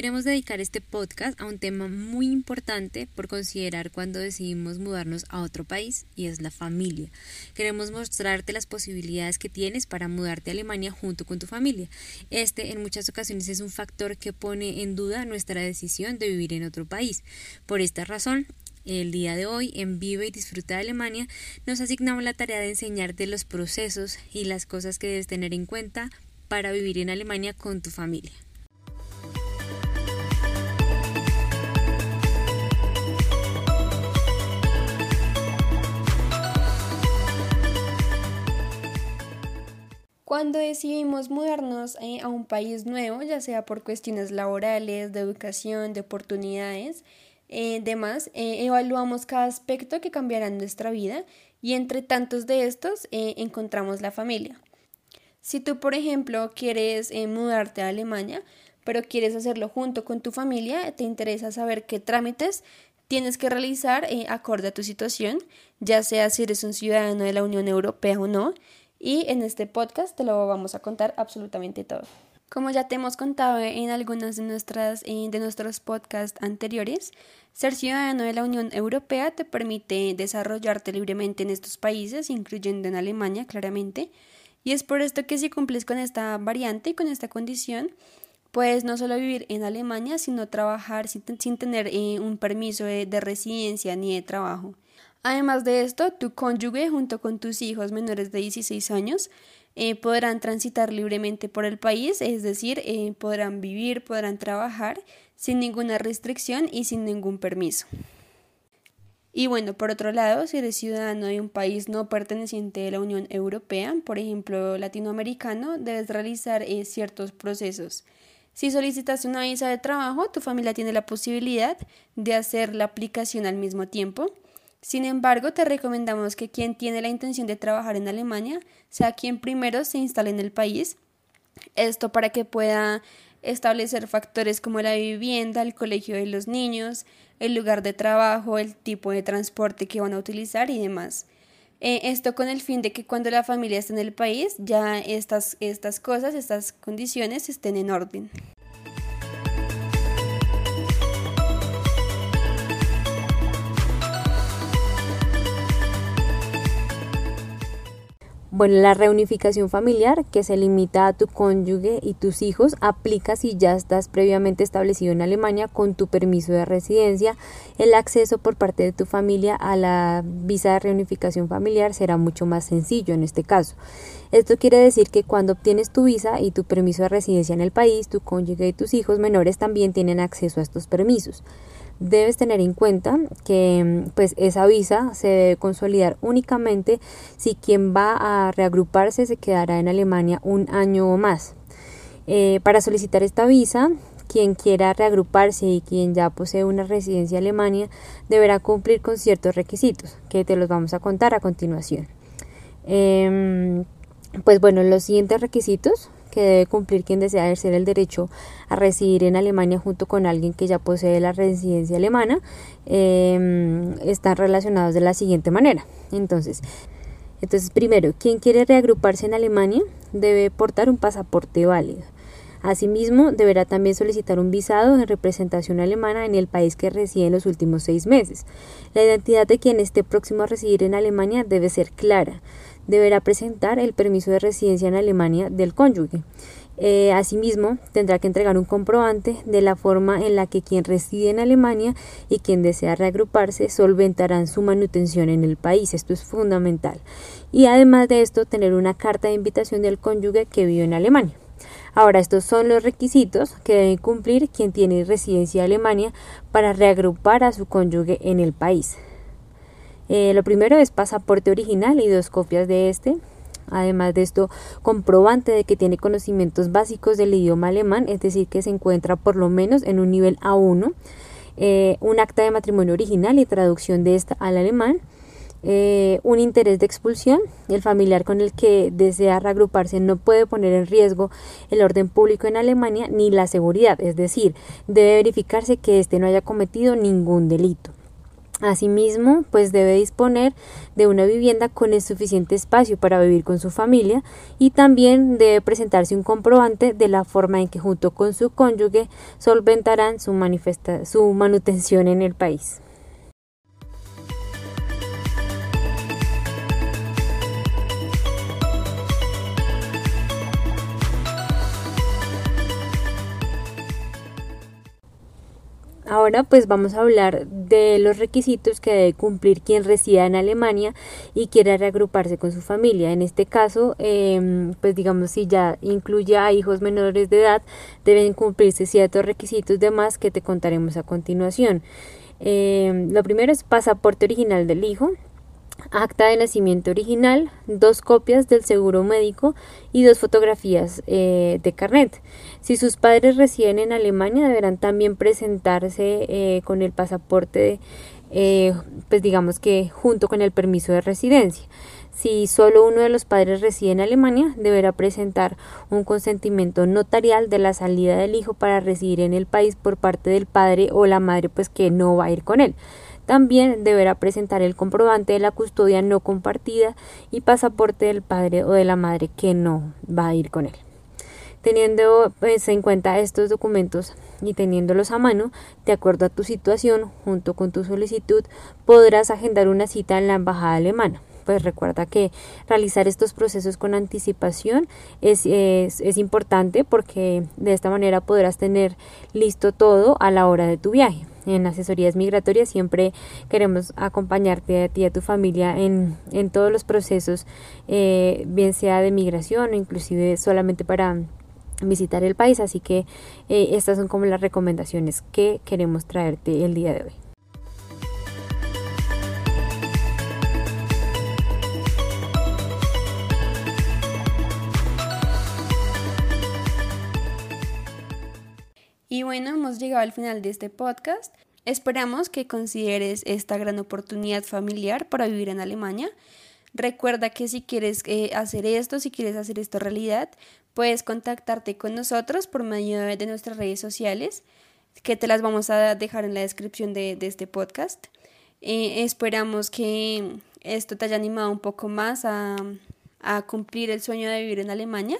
Queremos dedicar este podcast a un tema muy importante por considerar cuando decidimos mudarnos a otro país y es la familia. Queremos mostrarte las posibilidades que tienes para mudarte a Alemania junto con tu familia. Este en muchas ocasiones es un factor que pone en duda nuestra decisión de vivir en otro país. Por esta razón, el día de hoy, en Vive y Disfruta de Alemania, nos asignamos la tarea de enseñarte los procesos y las cosas que debes tener en cuenta para vivir en Alemania con tu familia. Cuando decidimos mudarnos eh, a un país nuevo, ya sea por cuestiones laborales, de educación, de oportunidades, eh, demás, eh, evaluamos cada aspecto que cambiará en nuestra vida y entre tantos de estos encontramos la familia. Si tú, por ejemplo, quieres mudarte a Alemania, pero quieres hacerlo junto con tu familia, te interesa saber qué trámites tienes que realizar acorde a tu situación, ya sea si eres un ciudadano de la Unión Europea o no, y en este podcast te lo vamos a contar absolutamente todo. Como ya te hemos contado en algunos de, nuestras, eh, de nuestros podcasts anteriores, ser ciudadano de la Unión Europea te permite desarrollarte libremente en estos países, incluyendo en Alemania, claramente. Y es por esto que si cumples con esta variante y con esta condición, puedes no solo vivir en Alemania, sino trabajar sin, tener eh, un permiso de residencia ni de trabajo. Además de esto, tu cónyuge junto con tus hijos menores de 16 años eh, podrán transitar libremente por el país, es decir, eh, podrán vivir, podrán trabajar sin ninguna restricción y sin ningún permiso. Y bueno, por otro lado, si eres ciudadano de un país no perteneciente a la Unión Europea, por ejemplo latinoamericano, debes realizar eh, ciertos procesos. Si solicitas una visa de trabajo, tu familia tiene la posibilidad de hacer la aplicación al mismo tiempo. Sin embargo, te recomendamos que quien tiene la intención de trabajar en Alemania sea quien primero se instale en el país. Esto para que pueda establecer factores como la vivienda, el colegio de los niños, el lugar de trabajo, el tipo de transporte que van a utilizar y demás. Eh, esto con el fin de que cuando la familia esté en el país ya estas, estas cosas, estas condiciones estén en orden. Bueno, la reunificación familiar, que se limita a tu cónyuge y tus hijos, aplica si ya estás previamente establecido en Alemania con tu permiso de residencia. El acceso por parte de tu familia a la visa de reunificación familiar será mucho más sencillo en este caso. Esto quiere decir que cuando obtienes tu visa y tu permiso de residencia en el país, tu cónyuge y tus hijos menores también tienen acceso a estos permisos debes tener en cuenta que pues esa visa se debe consolidar únicamente si quien va a reagruparse se quedará en Alemania un año o más. Eh, para solicitar esta visa, quien quiera reagruparse y quien ya posee una residencia en Alemania deberá cumplir con ciertos requisitos que te los vamos a contar a continuación. Em, pues bueno, los siguientes requisitos que debe cumplir quien desea ejercer el derecho a residir en Alemania junto con alguien que ya posee la residencia alemana em, están relacionados de la siguiente manera. Entonces, entonces, primero, quien quiere reagruparse en Alemania debe portar un pasaporte válido. Asimismo, deberá también solicitar un visado en representación alemana en el país que reside en los últimos seis meses. La identidad de quien esté próximo a residir en Alemania debe ser clara deberá presentar el permiso de residencia en Alemania del cónyuge. Eh, asimismo, tendrá que entregar un comprobante de la forma en la que quien reside en Alemania y quien desea reagruparse solventarán su manutención en el país. Esto es fundamental. Y además de esto, tener una carta de invitación del cónyuge que vive en Alemania. Ahora, estos son los requisitos que debe cumplir quien tiene residencia en Alemania para reagrupar a su cónyuge en el país. Eh, lo primero es pasaporte original y dos copias de este. Además de esto, comprobante de que tiene conocimientos básicos del idioma alemán, es decir, que se encuentra por lo menos en un nivel A1, eh, un acta de matrimonio original y traducción de esta al alemán, eh, un interés de expulsión. El familiar con el que desea reagruparse no puede poner en riesgo el orden público en Alemania ni la seguridad, es decir, debe verificarse que éste no haya cometido ningún delito. Asimismo, pues debe disponer de una vivienda con el suficiente espacio para vivir con su familia y también debe presentarse un comprobante de la forma en que junto con su cónyuge solventarán su, su manutención en el país. Ahora pues vamos a hablar de los requisitos que debe cumplir quien resida en Alemania y quiera reagruparse con su familia. En este caso, em, pues digamos si ya incluye a hijos menores de edad, deben cumplirse ciertos requisitos de más que te contaremos a continuación. Em, lo primero es pasaporte original del hijo, acta de nacimiento original, dos copias del seguro médico y dos fotografías eh, de carnet. Si sus padres residen en Alemania, deberán también presentarse eh, con el pasaporte, eh, pues digamos que junto con el permiso de residencia. Si solo uno de los padres reside en Alemania, deberá presentar un consentimiento notarial de la salida del hijo para residir en el país por parte del padre o la madre, pues que no va a ir con él. También deberá presentar el comprobante de la custodia no compartida y pasaporte del padre o de la madre que no va a ir con él. Teniendo pues, en cuenta estos documentos y teniéndolos a mano, de acuerdo a tu situación, junto con tu solicitud, podrás agendar una cita en la embajada alemana pues recuerda que realizar estos procesos con anticipación es, es, es, importante porque de esta manera podrás tener listo todo a la hora de tu viaje en asesorías migratorias siempre queremos acompañarte a ti y a tu familia en, en todos los procesos, eh, bien sea de migración o inclusive solamente para visitar el país. Así que eh, estas son como las recomendaciones que queremos traerte el día de hoy. Y bueno, hemos llegado al final de este podcast. Esperamos que consideres esta gran oportunidad familiar para vivir en Alemania. Recuerda que si quieres eh, hacer esto, si quieres hacer esto realidad, puedes contactarte con nosotros por medio de nuestras redes sociales, que te las vamos a dejar en la descripción de, este podcast. Eh, esperamos que esto te haya animado un poco más a, a cumplir el sueño de vivir en Alemania.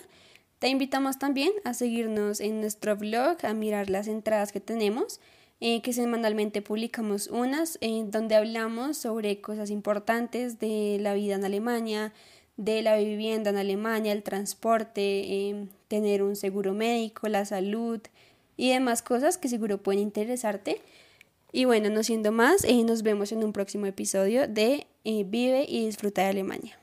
Te invitamos también a seguirnos en nuestro blog, a mirar las entradas que tenemos, eh, que semanalmente publicamos unas en donde hablamos sobre cosas importantes de la vida en Alemania, de la vivienda en Alemania, el transporte, eh, tener un seguro médico, la salud y demás cosas que seguro pueden interesarte. Y bueno, no siendo más, eh, nos vemos en un próximo episodio de Vive y disfruta de Alemania.